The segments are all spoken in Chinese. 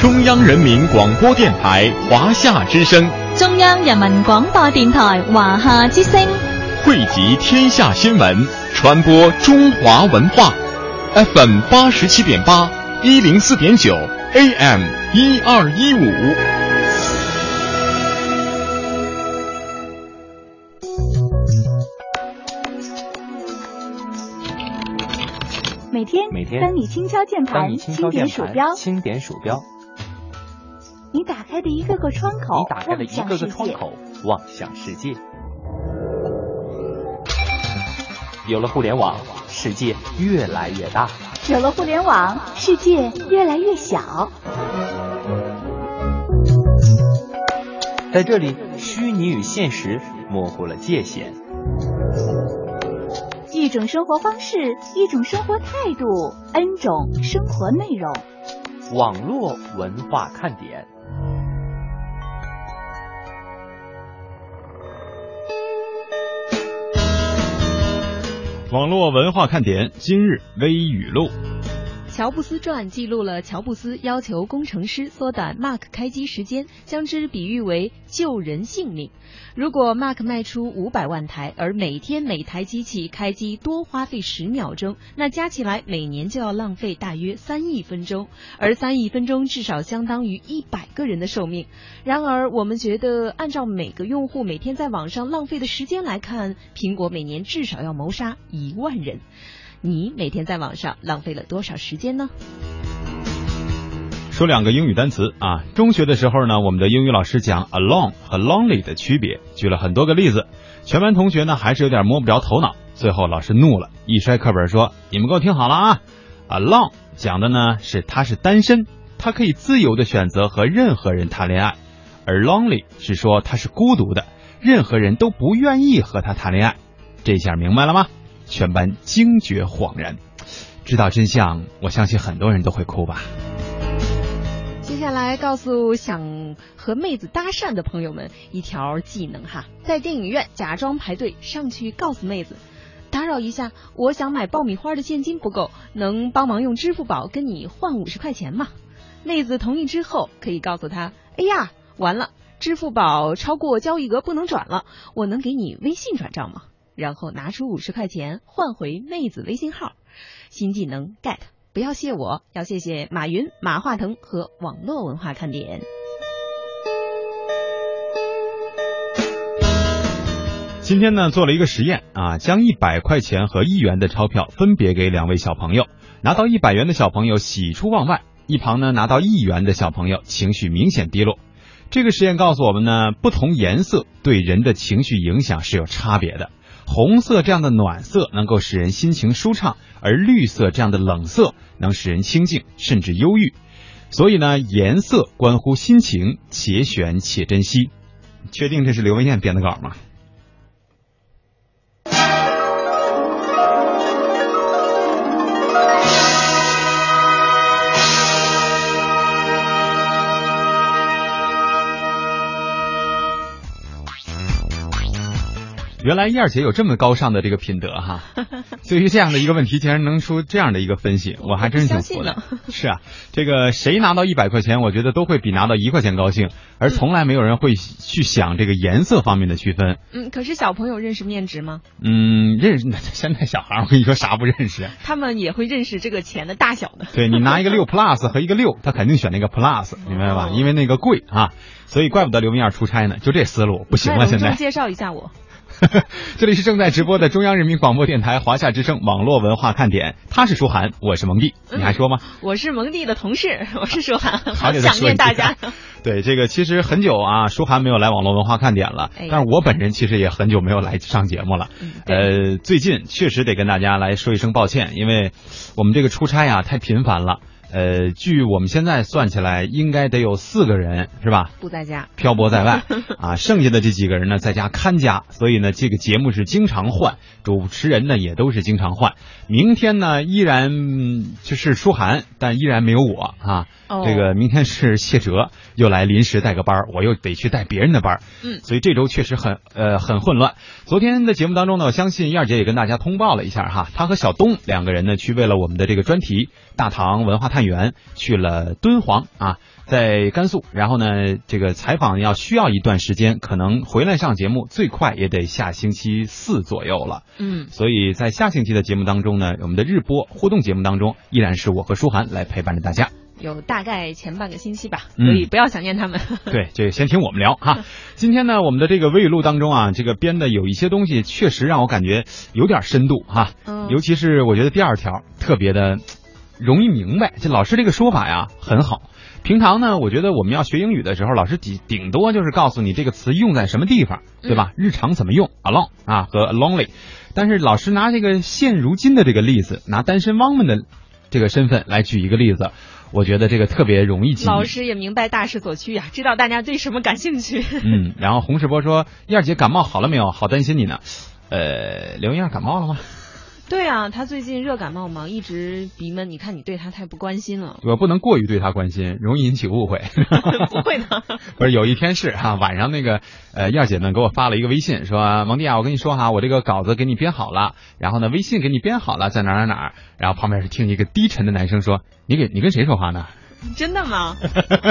中央人民广播电台华夏之声，中央人民广播电台华夏之声，汇集天下新闻，传播中华文化。FM 八十七点八，一零四点九，AM 一二一五。每天每天当你轻敲键盘，轻点鼠标，轻点鼠标，你打开的一个个窗口，你打开的一个个。窗口，望向世界。有了互联网，世界越来越大。有了互联网，世界越来越小。在这里，虚拟与现实模糊了界限。一种生活方式，一种生活态度，N 种生活内容。网络文化看点。网络文化看点今日微语录。乔布斯传记录了乔布斯要求工程师缩短 Mac 开机时间，将之比喻为救人性命。如果 Mac 卖出五百万台，而每天每台机器开机多花费十秒钟，那加起来每年就要浪费大约三亿分钟，而三亿分钟至少相当于一百个人的寿命。然而，我们觉得按照每个用户每天在网上浪费的时间来看，苹果每年至少要谋杀一万人。你每天在网上浪费了多少时间呢？说两个英语单词啊，中学的时候呢，我们的英语老师讲 alone 和 lonely 的区别，举了很多个例子，全班同学呢还是有点摸不着头脑。最后老师怒了，一摔课本说：“你们给我听好了啊，alone 讲的呢是他是单身，他可以自由的选择和任何人谈恋爱，而 lonely 是说他是孤独的，任何人都不愿意和他谈恋爱。这下明白了吗？”全班惊觉恍然，知道真相，我相信很多人都会哭吧。接下来告诉想和妹子搭讪的朋友们一条技能哈，在电影院假装排队上去告诉妹子，打扰一下，我想买爆米花的现金不够，能帮忙用支付宝跟你换五十块钱吗？妹子同意之后，可以告诉他，哎呀，完了，支付宝超过交易额不能转了，我能给你微信转账吗？然后拿出五十块钱换回妹子微信号，新技能 get，不要谢我，要谢谢马云、马化腾和网络文化看点。今天呢，做了一个实验啊，将一百块钱和一元的钞票分别给两位小朋友，拿到一百元的小朋友喜出望外，一旁呢拿到一元的小朋友情绪明显低落。这个实验告诉我们呢，不同颜色对人的情绪影响是有差别的。红色这样的暖色能够使人心情舒畅，而绿色这样的冷色能使人清静甚至忧郁。所以呢，颜色关乎心情，且选且珍惜。确定这是刘文艳编的稿吗？原来燕儿姐有这么高尚的这个品德哈，对于这样的一个问题，竟然能出这样的一个分析，我还真是挺服的。是啊，这个谁拿到一百块钱，我觉得都会比拿到一块钱高兴，而从来没有人会去想这个颜色方面的区分。嗯，可是小朋友认识面值吗？嗯，认识。现在小孩，我跟你说啥不认识？他们也会认识这个钱的大小的。对你拿一个六 plus 和一个六，他肯定选那个 plus，明白吧？因为那个贵啊，所以怪不得刘明燕出差呢，就这思路不行了。现在介绍一下我。这里是正在直播的中央人民广播电台华夏之声网络文化看点，他是舒涵，我是蒙蒂，你还说吗？我是蒙蒂的同事，我是舒涵，好想念大家。对，这个其实很久啊，舒涵没有来网络文化看点了，但是我本人其实也很久没有来上节目了。呃，最近确实得跟大家来说一声抱歉，因为我们这个出差啊太频繁了。呃，据我们现在算起来，应该得有四个人是吧？不在家，漂泊在外 啊。剩下的这几个人呢，在家看家，所以呢，这个节目是经常换，主持人呢也都是经常换。明天呢，依然就是舒涵，但依然没有我啊。哦这个明天是谢哲又来临时带个班儿，我又得去带别人的班儿，嗯所以这周确实很呃很混乱。昨天的节目当中呢，我相信燕儿姐也跟大家通报了一下哈，她和小东两个人呢去为了我们的这个专题《大唐文化探源》去了敦煌啊，在甘肃，然后呢这个采访要需要一段时间，可能回来上节目最快也得下星期四左右了。嗯，所以在下星期的节目当中呢，我们的日播互动节目当中，依然是我和舒涵来陪伴着大家。有大概前半个星期吧，嗯所以不要想念他们。对，这个先听我们聊哈。今天呢，我们的这个微语录当中啊，这个编的有一些东西，确实让我感觉有点深度哈。嗯尤其是我觉得第二条特别的容易明白，这老师这个说法呀很好。平常呢，我觉得我们要学英语的时候，老师顶顶多就是告诉你这个词用在什么地方，对吧？日常怎么用，alone 啊和 lonely。但是老师拿这个现如今的这个例子，拿单身汪们的这个身份来举一个例子，我觉得这个特别容易记忆。老师也明白大势所趋呀、知道大家对什么感兴趣。嗯，然后洪世波说：“燕儿姐感冒好了没有？好担心你呢。”呃，刘燕儿感冒了吗？对啊，他最近热感冒嘛，一直鼻闷。你看你对他太不关心了。我不能过于对他关心，容易引起误会。不会的。不是有一天是哈、晚上那个呃燕姐呢给我发了一个微信，说蒙蒂啊，我跟你说哈，我这个稿子给你编好了，然后呢微信给你编好了，在哪儿哪儿哪儿，然后旁边是听一个低沉的男生说：“你给你跟谁说话呢？” 真的吗？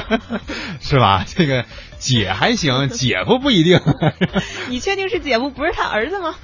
是吧？这个姐还行，姐夫不一定。你确定是姐夫不是他儿子吗？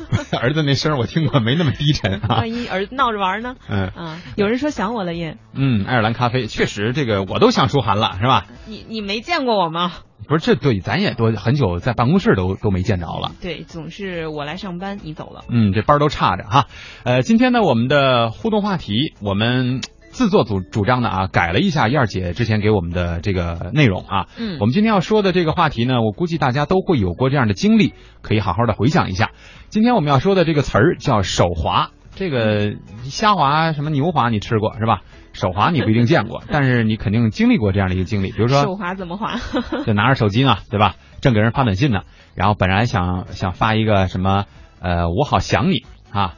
儿子那声我听过，没那么低沉啊。万一儿子闹着玩呢？嗯啊，有人说想我了耶，嗯，爱尔兰咖啡确实这个我都想舒涵了，是吧？你你没见过我吗？不是，这对咱也多很久在办公室都都没见着了。对，总是我来上班，你走了。嗯，这班儿都差着哈。呃，今天呢，我们的互动话题，我们自作主主张的啊，改了一下燕儿姐之前给我们的这个内容啊。嗯我们今天要说的这个话题呢，我估计大家都会有过这样的经历，可以好好的回想一下。今天我们要说的这个词儿叫手滑，这个虾滑什么牛滑你吃过是吧？手滑你不一定见过，但是你肯定经历过这样的一个经历，比如说手滑怎么滑？就拿着手机呢，对吧？正给人发短信呢，然后本来想想发一个什么，呃，我好想你啊，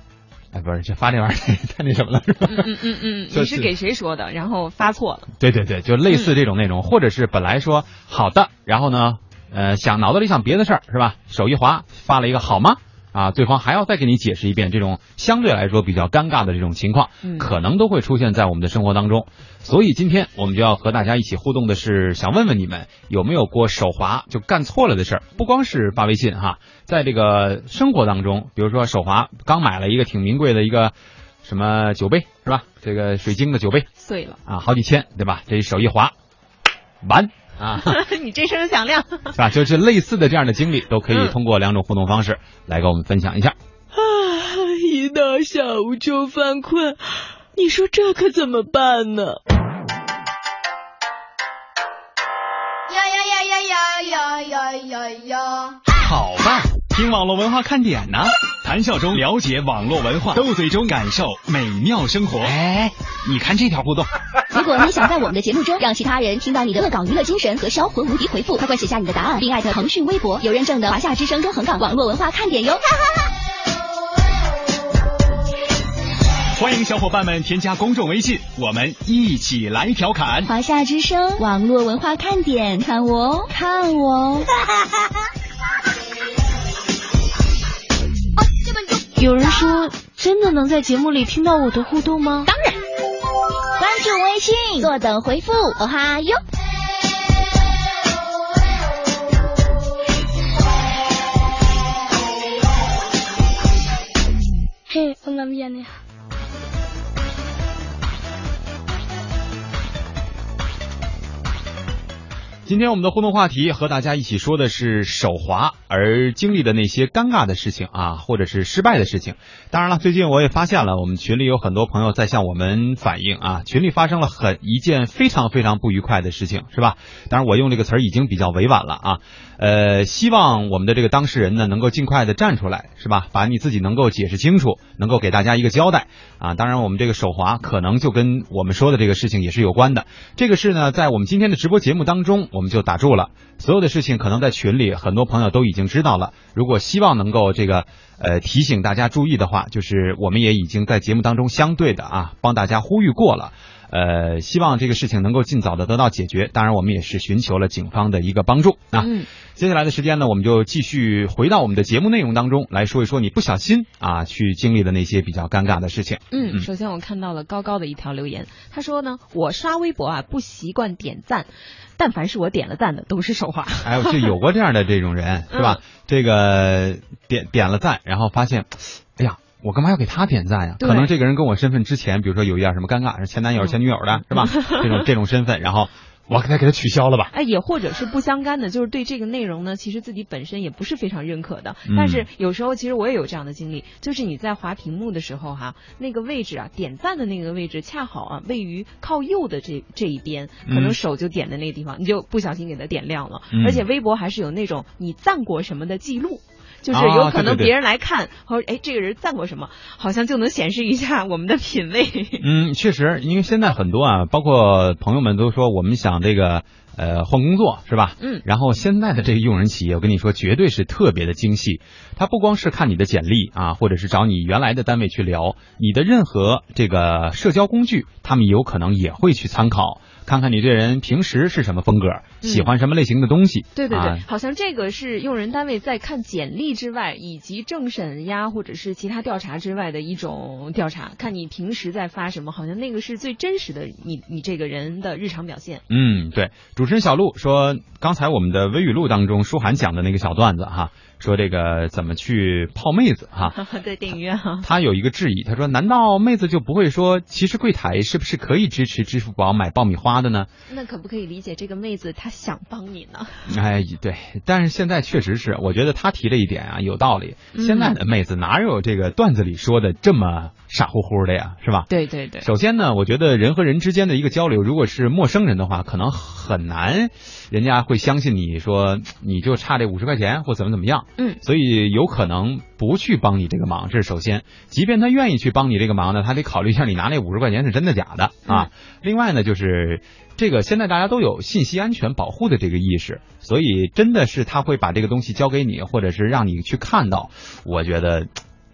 哎，不是，这发那玩意儿 太那什么了，是吧？嗯嗯嗯嗯，你是给谁说的？然后发错了。对对对，就类似这种内容，或者是本来说好的，然后呢，呃，想脑子里想别的事儿，是吧？手一滑，发了一个好吗？啊，对方还要再给你解释一遍，这种相对来说比较尴尬的这种情况，嗯可能都会出现在我们的生活当中。所以今天我们就要和大家一起互动的是，想问问你们有没有过手滑就干错了的事儿？不光是发微信哈，在这个生活当中，比如说手滑，刚买了一个挺名贵的一个什么酒杯是吧？这个水晶的酒杯碎了，啊，好几千对吧？这一手一滑，完啊。你这声响亮。是吧？就是类似的这样的经历都可以通过两种互动方式来跟我们分享一下。啊一到下午就犯困你说这可怎么办呢？呀呀呀呀呀呀呀呀呀。好吧听网络文化看点呢。谈笑中了解网络文化斗嘴中感受美妙生活。哎。你看这条互动。果你想在我们的节目中让其他人听到你的恶搞娱乐精神和销魂无敌回复，快快写下你的答案，并艾特腾讯微博有认证的华夏之声中横岗网络文化看点哟。欢迎小伙伴们添加公众微信，我们一起来调侃。华夏之声网络文化看点，看我哦，看我哦。有人说，真的能在节目里听到我的互动吗？当然，关注微信，坐等回复，哦哈哟。嘿，我那边呢？今天我们的互动话题和大家一起说的是手滑而经历的那些尴尬的事情啊，或者是失败的事情。当然了，最近我也发现了，我们群里有很多朋友在向我们反映啊，群里发生了很一件非常非常不愉快的事情，是吧？当然，我用这个词儿已经比较委婉了啊。呃，希望我们的这个当事人呢，能够尽快的站出来，是吧？把你自己能够解释清楚，能够给大家一个交代啊。当然，我们这个手滑可能就跟我们说的这个事情也是有关的。这个事呢，在我们今天的直播节目当中，我们就打住了。所有的事情可能在群里很多朋友都已经已经知道了。如果希望能够这个呃提醒大家注意的话，就是我们也已经在节目当中相对的啊帮大家呼吁过了。呃，希望这个事情能够尽早的得到解决。当然，我们也是寻求了警方的一个帮助啊。嗯，接下来的时间呢，我们就继续回到我们的节目内容当中来说一说你不小心啊去经历的那些比较尴尬的事情。嗯，首先我看到了高高的一条留言，他说呢，我刷微博啊不习惯点赞，但凡是我点了赞的都是手滑。哎，就有过这样的这种人 是吧？这个点点了赞，然后发现。我干嘛要给他点赞呀？可能这个人跟我身份之前，比如说有一点什么尴尬，是前男友、前女友的，是吧？这种这种身份，然后我给他给他取消了吧？哎，也或者是不相干的，就是对这个内容呢，其实自己本身也不是非常认可的。但是有时候其实我也有这样的经历，就是你在滑屏幕的时候哈，那个位置啊，点赞的那个位置恰好啊位于靠右的这这一边，可能手就点的那个地方，你就不小心给它点亮了。而且微博还是有那种你赞过什么的记录。就是有可能别人来看，或者哎，这个人赞过什么，好像就能显示一下我们的品味。嗯，确实，因为现在很多啊，包括朋友们都说我们想这个呃换工作是吧？嗯。然后现在的这个用人企业，我跟你说，绝对是特别的精细。他不光是看你的简历啊，或者是找你原来的单位去聊，你的任何这个社交工具，他们有可能也会去参考。看看你这人平时是什么风格，喜欢什么类型的东西。对对对，好像这个是用人单位在看简历之外，以及政审呀或者是其他调查之外的一种调查，看你平时在发什么，好像那个是最真实的你你这个人的日常表现。嗯，对。主持人小璐说，刚才我们的微语录当中，舒涵讲的那个小段子哈。说这个怎么去泡妹子哈？在电影院哈。他有一个质疑，他说：“难道妹子就不会说，其实柜台是不是可以支持支付宝买爆米花的呢？”那可不可以理解这个妹子她想帮你呢？哎，对，但是现在确实是，我觉得他提这一点啊有道理。现在的妹子哪有这个段子里说的这么傻乎乎的呀？是吧？对对对。首先呢，我觉得人和人之间的一个交流，如果是陌生人的话，可能很难，人家会相信你说你就差这五十块钱或怎么怎么样。嗯，所以有可能不去帮你这个忙，这是首先。即便他愿意去帮你这个忙呢，他得考虑一下你拿那五十块钱是真的假的啊。另外呢，就是这个现在大家都有信息安全保护的这个意识，所以真的是他会把这个东西交给你，或者是让你去看到，我觉得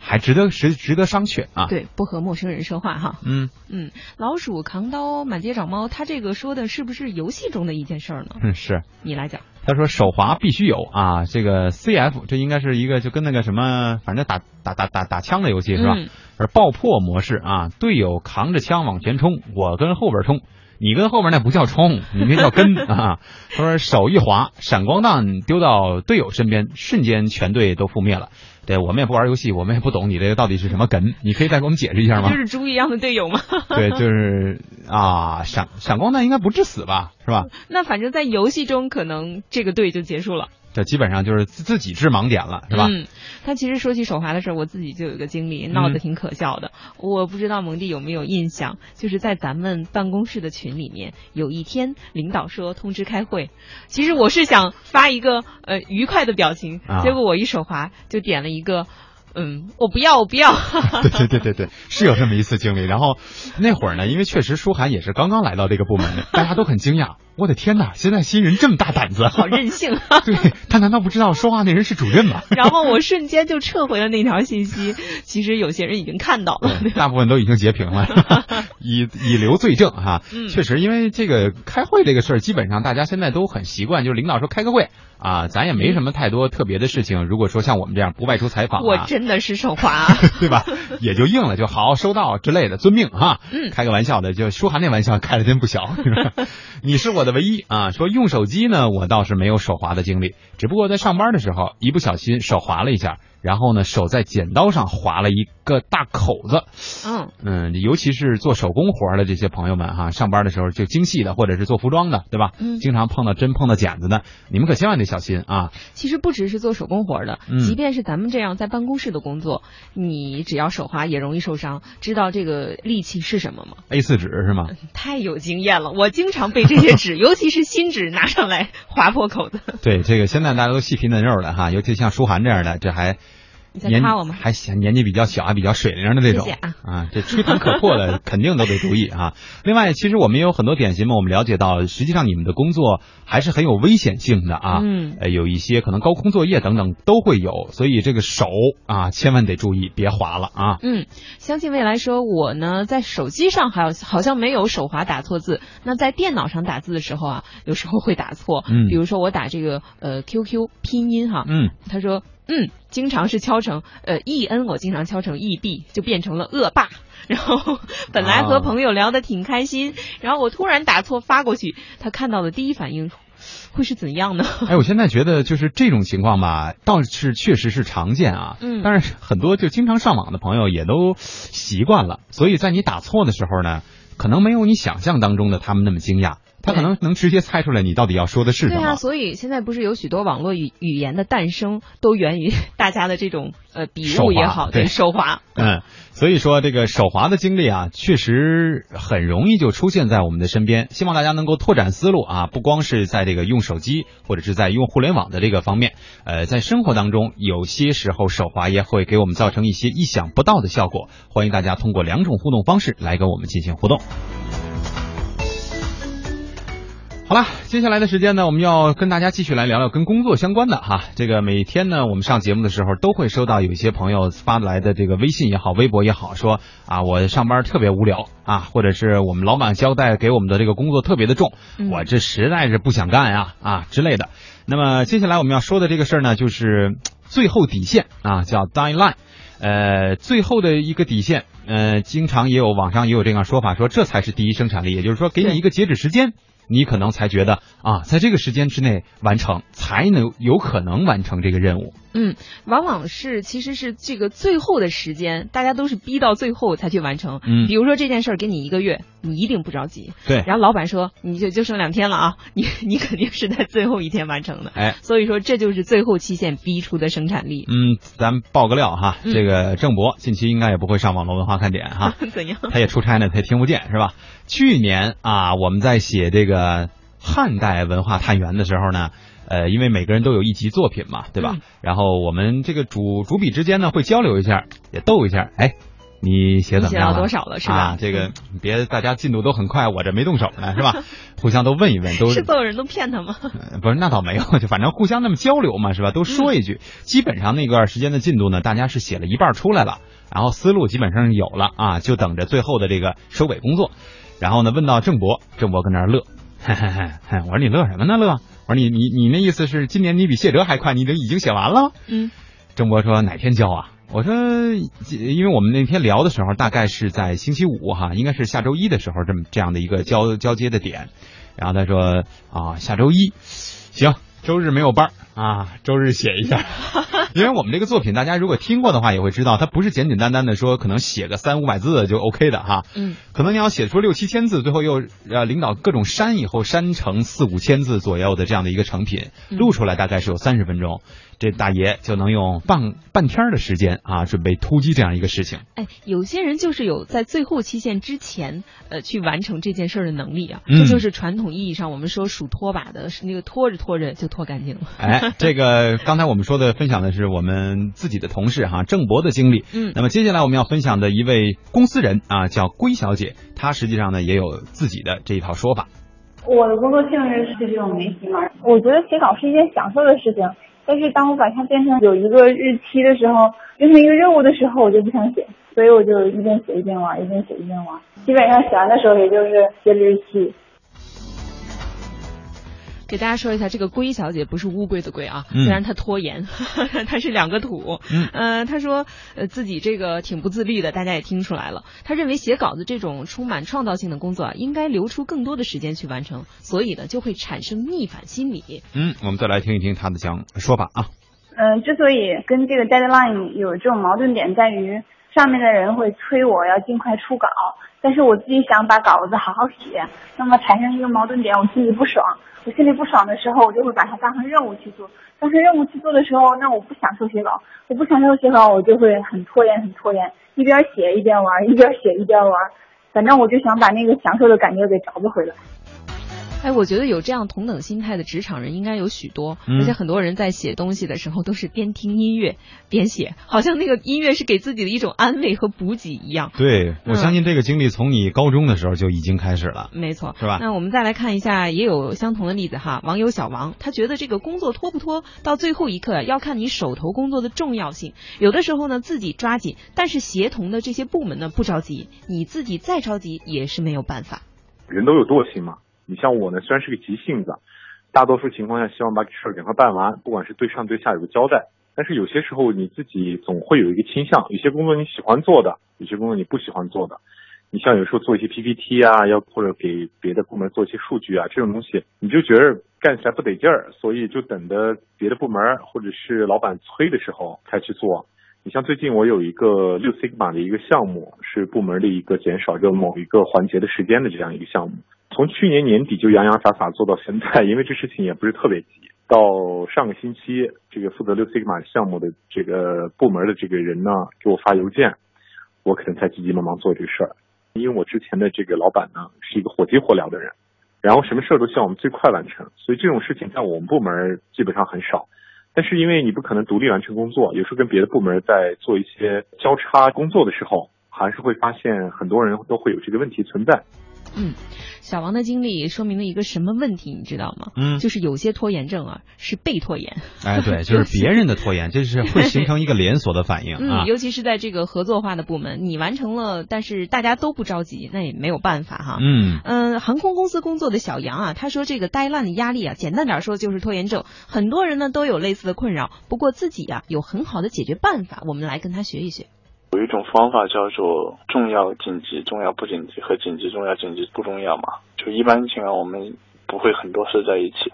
还值得值值得商榷啊。对，不和陌生人说话哈。嗯嗯，老鼠扛刀满街找猫，他这个说的是不是游戏中的一件事儿呢？嗯，是你来讲。他说手滑必须有啊，这个 CF 这应该是一个就跟那个什么，反正打打打打打枪的游戏是吧？而爆破模式啊，队友扛着枪往前冲，我跟后边冲，你跟后面那不叫冲，你那叫跟啊。他说手一滑，闪光弹丢到队友身边，瞬间全队都覆灭了。对我们也不玩游戏，我们也不懂你这个到底是什么梗，你可以再给我们解释一下吗？就是猪一样的队友吗？对，就是啊，闪闪光弹应该不致死吧，是吧？那反正在游戏中，可能这个队就结束了。这基本上就是自自己治盲点了，是吧？嗯，他其实说起手滑的事儿，我自己就有一个经历，闹得挺可笑的。我不知道蒙蒂有没有印象，就是在咱们办公室的群里面，有一天领导说通知开会，其实我是想发一个呃愉快的表情，结果我一手滑就点了一个。嗯，我不要，我不要。对对对对对，是有这么一次经历。然后那会儿呢，因为确实舒涵也是刚刚来到这个部门，大家都很惊讶。我的天哪，现在新人这么大胆子，好任性。对他难道不知道说话那人是主任吗？然后我瞬间就撤回了那条信息。其实有些人已经看到了，大部分都已经截屏了，以以留罪证哈。确实，因为这个开会这个事儿，基本上大家现在都很习惯，就是领导说开个会。啊，咱也没什么太多特别的事情。如果说像我们这样不外出采访，我真的是手滑，对吧？也就应了，就好收到之类的，遵命哈。嗯，开个玩笑的，就舒涵那玩笑开的真不小。你是我的唯一啊！说用手机呢，我倒是没有手滑的经历，只不过在上班的时候一不小心手滑了一下。然后呢，手在剪刀上划了一个大口子。嗯嗯，尤其是做手工活的这些朋友们哈，上班的时候就精细的，或者是做服装的，对吧？嗯，经常碰到针、碰到剪子的，你们可千万得小心啊。其实不只是做手工活的，即便是咱们这样在办公室的工作，你只要手滑也容易受伤。知道这个利器是什么吗？A 四纸是吗？太有经验了，我经常被这些纸，尤其是新纸拿上来划破口子。对，这个现在大家都细皮嫩肉的哈，尤其像舒涵这样的，这还。你在年夸我吗？还行，年纪比较小，还比较水灵的这种谢谢啊这吹弹可破的 肯定都得注意啊。另外，其实我们也有很多点心嘛，我们了解到，实际上你们的工作还是很有危险性的啊。嗯呃，有一些可能高空作业等等都会有，所以这个手啊，千万得注意，别滑了啊。嗯，相信未来说，我呢在手机上还有好像没有手滑打错字，那在电脑上打字的时候啊，有时候会打错。嗯比如说我打这个呃 QQ 拼音哈，嗯，他说嗯，经常是敲成呃 e n，我经常敲成 e b，就变成了恶霸。然后本来和朋友聊得挺开心，然后我突然打错发过去，他看到的第一反应会是怎样呢？哎，我现在觉得就是这种情况吧，倒是确实是常见啊。嗯但是很多就经常上网的朋友也都习惯了，所以在你打错的时候呢，可能没有你想象当中的他们那么惊讶，他可能能直接猜出来你到底要说的是什么。对啊，所以现在不是有许多网络语语言的诞生，都源于大家的这种呃笔误也好，对手滑。嗯，所以说这个手滑的经历啊，确实很容易就出现在我们的身边。希望大家能够拓展思路啊，不光是在这个用手机或者是在用互联网的这个方面，呃，在生活当中有些时候手滑也会给我们造成一些意想不到的效果。欢迎大家通过两种互动方式来跟我们进行互动。好了，接下来的时间呢，我们要跟大家继续来聊聊跟工作相关的哈。这个每天呢，我们上节目的时候都会收到有一些朋友发来的这个微信也好，微博也好，说啊，我上班特别无聊啊，或者是我们老板交代给我们的这个工作特别的重，嗯我这实在是不想干呀啊之类的。那么接下来我们要说的这个事儿呢，就是最后底线啊，叫 deadline。呃，最后的一个底线，呃，经常也有网上也有这样说法，说这才是第一生产力，也就是说，给你一个截止时间，你可能才觉得啊，在这个时间之内完成，才能有可能完成这个任务。嗯，往往是其实是这个最后的时间，大家都是逼到最后才去完成。嗯比如说这件事儿给你一个月，你一定不着急。对然后老板说你就就剩两天了啊，你你肯定是在最后一天完成的。哎，所以说这就是最后期限逼出的生产力。嗯，咱爆个料哈，嗯这个郑博近期应该也不会上网络文化看点哈，怎样？他也出差呢，他也听不见是吧？去年啊，我们在写这个汉代文化探源的时候呢，呃，因为每个人都有一集作品嘛，对吧？嗯然后我们这个主主笔之间呢会交流一下，也逗一下，哎。你写怎么样了写到多少了是吧啊，这个别大家进度都很快，我这没动手呢，是吧？互相都问一问，都是所有人都骗他吗？呃不是，那倒没有，就反正互相那么交流嘛，是吧？都说一句，基本上那段时间的进度呢，大家是写了一半出来了，然后思路基本上有了啊，就等着最后的这个收尾工作。然后呢，问到郑博，郑博跟那儿乐，嘿嘿嘿嘿，我说你乐什么呢？乐？我说你你你那意思是今年你比谢哲还快，你都已经写完了？嗯，郑博说哪天交啊？我说，因为我们那天聊的时候，大概是在星期五哈，应该是下周一的时候，这么这样的一个交交接的点。然后他说啊，下周一行，周日没有班儿啊，周日写一下。因为我们这个作品，大家如果听过的话，也会知道，它不是简简单单的说可能写个三五百字就 OK 的哈。嗯，可能你要写出六七千字，最后又呃领导各种删以后删成四五千字左右的这样的一个成品，嗯录出来大概是有三十分钟，这大爷就能用半半天儿的时间啊，准备突击这样一个事情。哎，有些人就是有在最后期限之前，呃，去完成这件事儿的能力啊。嗯这就是传统意义上我们说数拖把的，是那个拖着拖着就拖干净了。哎，这个 刚才我们说的分享的是我们自己的同事哈郑博的经历。嗯那么接下来我们要分享的一位公司人啊，叫龟小姐，她实际上呢也有自己的这一套说法。我的工作性质是这种媒体嘛，我觉得写稿是一件享受的事情，但是当我把它变成有一个日期的时候，变成一个任务的时候，我就不想写，所以我就一边写一边玩，一边写一边玩。基本上写完的时候，也就是写日期。给大家说一下，这个龟小姐不是乌龟的龟啊，嗯虽然她拖延，她是两个土。嗯呃，她说呃自己这个挺不自律的，大家也听出来了。她认为写稿子这种充满创造性的工作啊，应该留出更多的时间去完成，所以呢就会产生逆反心理。嗯，我们再来听一听她的讲说法啊。嗯、之所以跟这个 deadline 有这种矛盾点，在于上面的人会催我要尽快出稿，但是我自己想把稿子好好写，那么产生一个矛盾点，我心里不爽。我心里不爽的时候，我就会把它当成任务去做。当成任务去做的时候，那我不享受写稿，我不享受写稿，我就会很拖延，很拖延，一边写一边玩，一边写一边玩。反正我就想把那个享受的感觉给找不回来。哎，我觉得有这样同等心态的职场人应该有许多，嗯而且很多人在写东西的时候都是边听音乐边写，好像那个音乐是给自己的一种安慰和补给一样。对，我嗯相信这个经历从你高中的时候就已经开始了。没错，是吧那我们再来看一下，也有相同的例子哈。网友小王，他觉得这个工作拖不拖，到最后一刻要看你手头工作的重要性。有的时候呢，自己抓紧，但是协同的这些部门呢不着急，你自己再着急也是没有办法。人都有惰性嘛。你像我呢，虽然是个急性子，大多数情况下希望把事儿赶快办完，不管是对上对下有个交代。但是有些时候你自己总会有一个倾向，有些工作你喜欢做的，有些工作你不喜欢做的。你像有时候做一些 PPT 啊，要或者给别的部门做一些数据啊，这种东西你就觉得干起来不得劲儿，所以就等着别的部门或者是老板催的时候才去做。你像最近我有一个六 sigma 的一个项目，是部门的一个减少就某一个环节的时间的这样一个项目，从去年年底就洋洋洒洒做到现在，因为这事情也不是特别急。到上个星期，这个负责六 sigma 项目的这个部门的这个人呢，给我发邮件，我可能才急急忙忙做这个事儿。因为我之前的这个老板呢，是一个火急火燎的人，然后什么事儿都希望我们最快完成，所以这种事情在我们部门基本上很少。但是因为你不可能独立完成工作，有时候跟别的部门在做一些交叉工作的时候，还是会发现很多人都会有这个问题存在。嗯，小王的经历说明了一个什么问题，你知道吗？嗯就是有些拖延症啊是被拖延。哎，对，就是别人的拖延，这是会形成一个连锁的反应啊嗯，。尤其是在这个合作化的部门，你完成了，但是大家都不着急，那也没有办法哈。嗯嗯，航空公司工作的小杨啊，他说这个 deadline 的压力啊，简单点说就是拖延症。很多人呢都有类似的困扰，不过自己啊有很好的解决办法，我们来跟他学一学。有一种方法叫做重要紧急、重要不紧急和紧急重要、紧急不重要嘛。就一般情况我们不会很多事在一起，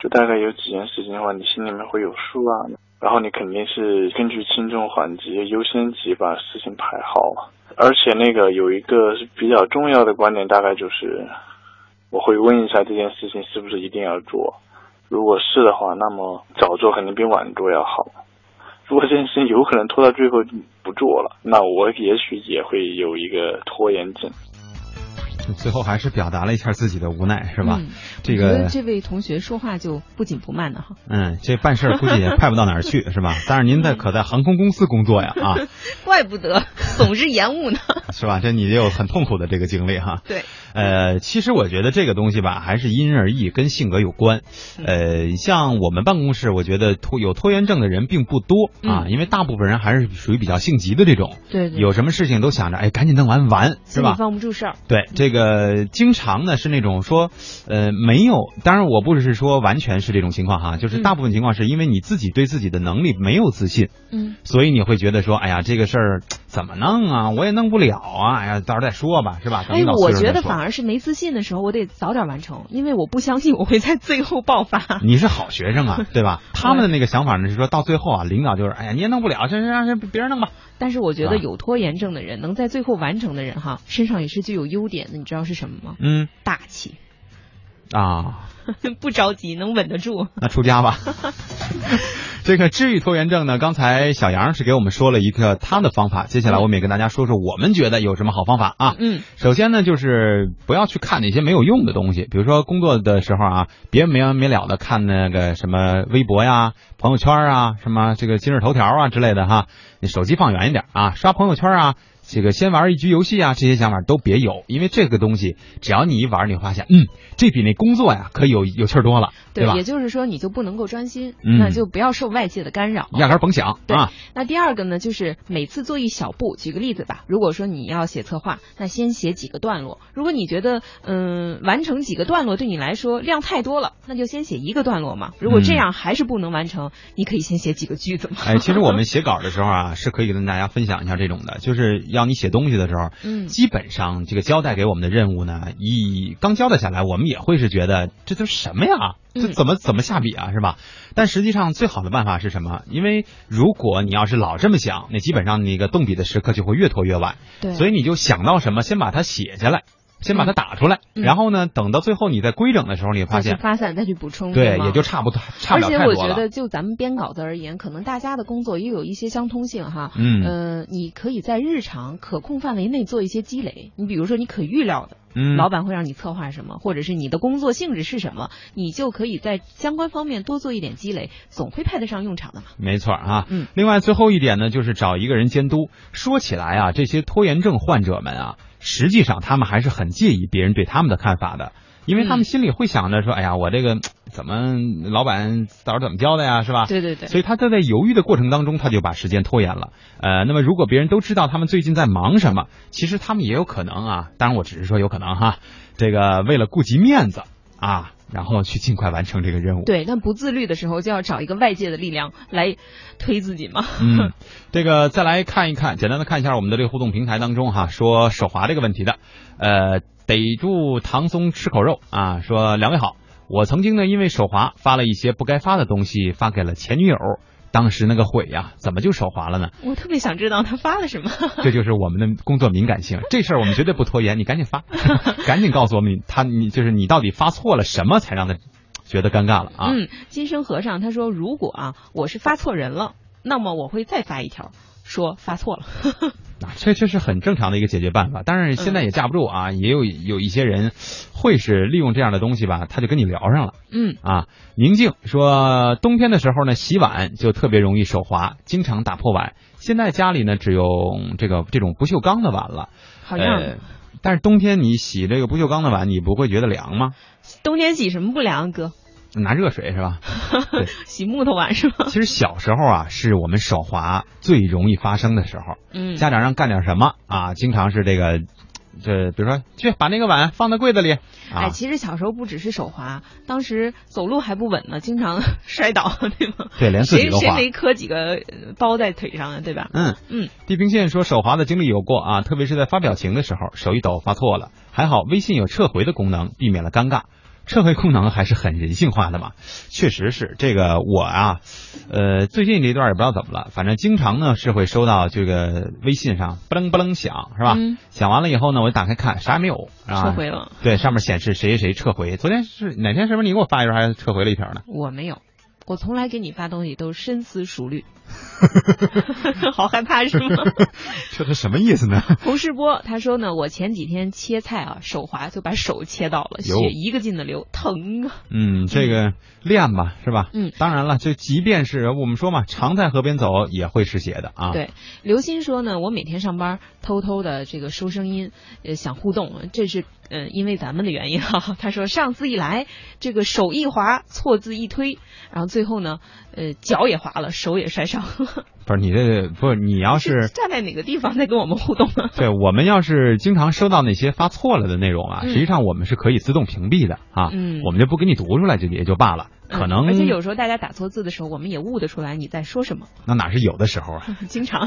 就大概有几件事情的话，你心里面会有数啊。然后你肯定是根据轻重缓急、优先级把事情排好。而且那个有一个是比较重要的观点，大概就是我会问一下这件事情是不是一定要做。如果是的话，那么早做肯定比晚做要好。如果这件事情有可能拖到最后不做了，那我也许也会有一个拖延症。最后还是表达了一下自己的无奈，是吧？嗯这个，这位同学说话就不紧不慢的哈，嗯，这办事儿估计也快不到哪儿去，是吧？但是您在可在航空公司工作呀，啊，怪不得总是延误呢。是吧？这你也有很痛苦的这个经历哈。对，呃，其实我觉得这个东西吧，还是因人而异，跟性格有关。嗯呃，像我们办公室，我觉得拖有拖延症的人并不多啊，嗯因为大部分人还是属于比较性急的这种，对对有什么事情都想着，哎，赶紧弄完完，是吧？放不住事儿。对，这个经常呢是那种说，呃，没有，当然我不是说完全是这种情况哈，就是嗯大部分情况是因为你自己对自己的能力没有自信，嗯，所以你会觉得说，哎呀，这个事儿怎么弄啊？我也弄不了啊！哎呀，到时候再说吧，是吧？哎，我觉得反而是没自信的时候，我得早点完成，因为我不相信我会在最后爆发。你是好学生啊，对吧？他们的那个想法呢是说到最后啊，领导就是，哎呀，你也弄不了，这让让别人弄吧。但是我觉得有拖延症的人，能在最后完成的人哈，身上也是具有优点的，你知道是什么吗？嗯大气，啊，不着急，能稳得住。那出家吧。这个治愈拖延症呢，刚才小杨是给我们说了一个他的方法，接下来我们也跟大家说说我们觉得有什么好方法啊。嗯，首先呢，就是不要去看那些没有用的东西，比如说工作的时候啊，别没完没了的看那个什么微博呀、朋友圈啊、什么这个今日头条啊之类的哈，你手机放远一点啊，刷朋友圈啊。这个先玩一局游戏啊，这些想法都别有，因为这个东西只要你一玩，你发现，嗯，这比那工作呀可有有趣儿多了，对吧也？就是说你就不能够专心，嗯那就不要受外界的干扰。压根儿甭想对啊。那第二个呢，就是每次做一小步。举个例子吧，如果说你要写策划，那先写几个段落。如果你觉得嗯完成几个段落对你来说量太多了，那就先写一个段落嘛。如果这样还是不能完成，你可以先写几个句子嘛。哎，其实我们写稿的时候啊，是可以跟大家分享一下这种的，就是要你写东西的时候，嗯基本上这个交代给我们的任务呢，一刚交代下来，我们也会是觉得这都什么呀？这嗯怎么怎么下笔啊，是吧？但实际上最好的办法是什么？因为如果你要是老这么想，那基本上那个动笔的时刻就会越拖越晚。对所以你就想到什么，先把它写下来，先把它打出来，嗯然后呢，等到最后你在规整的时候，你会发现，发散，再去补充，对，也就差不多，差而且不了太多了。我觉得，就咱们编稿子而言，可能大家的工作也有一些相通性哈。嗯呃，你可以在日常可控范围内做一些积累。你比如说，你可预料的，嗯老板会让你策划什么，或者是你的工作性质是什么，你就可以在相关方面多做一点积累，总会派得上用场的嘛。没错啊，嗯，另外最后一点呢，就是找一个人监督。说起来啊，这些拖延症患者们啊，实际上他们还是很介意别人对他们的看法的，因为他们心里会想着说，哎呀，我这个怎么老板到时候怎么教的呀，是吧？对对对。所以他在在犹豫的过程当中，他就把时间拖延了。呃，那么如果别人都知道他们最近在忙什么，其实他们也有可能啊，当然我只是说有可能哈，这个为了顾及面子啊。然后去尽快完成这个任务。对，但不自律的时候就要找一个外界的力量来推自己嘛。嗯，这个再来看一看，简单的看一下我们的这个互动平台当中哈，说手滑这个问题的，呃，逮住唐松吃口肉啊，说两位好，我曾经呢因为手滑发了一些不该发的东西发给了前女友。当时那个悔呀，怎么就手滑了呢？我特别想知道他发了什么。这就是我们的工作敏感性，这事儿我们绝对不拖延，你赶紧发，赶紧告诉我们他你就是你到底发错了什么才让他觉得尴尬了啊？嗯，金生和尚他说，如果啊我是发错人了，那么我会再发一条说发错了。啊，这这是很正常的一个解决办法，但是现在也架不住啊，也有有一些人会是利用这样的东西吧，他就跟你聊上了。嗯啊，宁静说，冬天的时候呢，洗碗就特别容易手滑，经常打破碗。现在家里呢，只有这个这种不锈钢的碗了。好样的！呃、但是冬天你洗这个不锈钢的碗，你不会觉得凉吗？冬天洗什么不凉，哥？拿热水是吧？洗木头碗是吗？其实小时候啊，是我们手滑最容易发生的时候。嗯，家长让干点什么啊，经常是这个，这比如说去把那个碗放在柜子里。啊、哎，其实小时候不只是手滑，当时走路还不稳呢，经常 摔倒，对吗？对，连自己都滑。谁谁没磕几个包在腿上啊？对吧？嗯嗯。地平线说手滑的经历有过啊，特别是在发表情的时候，手一抖发错了，还好微信有撤回的功能，避免了尴尬。撤回功能还是很人性化的嘛，确实是这个我啊，呃，最近这一段也不知道怎么了，反正经常呢是会收到这个微信上不楞不楞响，是吧？嗯、响完了以后呢，我就打开看，啥也没有，啊、撤回了。对，上面显示谁谁谁撤回。昨天是哪天？是不是你给我发一条还撤回了一条呢？我没有，我从来给你发东西都深思熟虑。好害怕是吗？这是什么意思呢？洪世波他说呢，我前几天切菜啊，手滑就把手切到了，血一个劲的流，疼啊。嗯，这个练吧，是吧？嗯，当然了，就即便是我们说嘛，常在河边走也会湿鞋的啊。对，刘鑫说呢，我每天上班偷偷的这个收声音，呃，想互动，这是呃因为咱们的原因哈。他说上次一来，这个手一滑，错字一推，然后最后呢，呃，脚也滑了，手也摔伤。不是你这不是你要是 站在哪个地方在跟我们互动呢？对我们要是经常收到那些发错了的内容啊，嗯、实际上我们是可以自动屏蔽的啊，嗯，我们就不给你读出来就也就罢了。可能、嗯、而且有时候大家打错字的时候，我们也悟得出来你在说什么。那哪是有的时候啊，经常。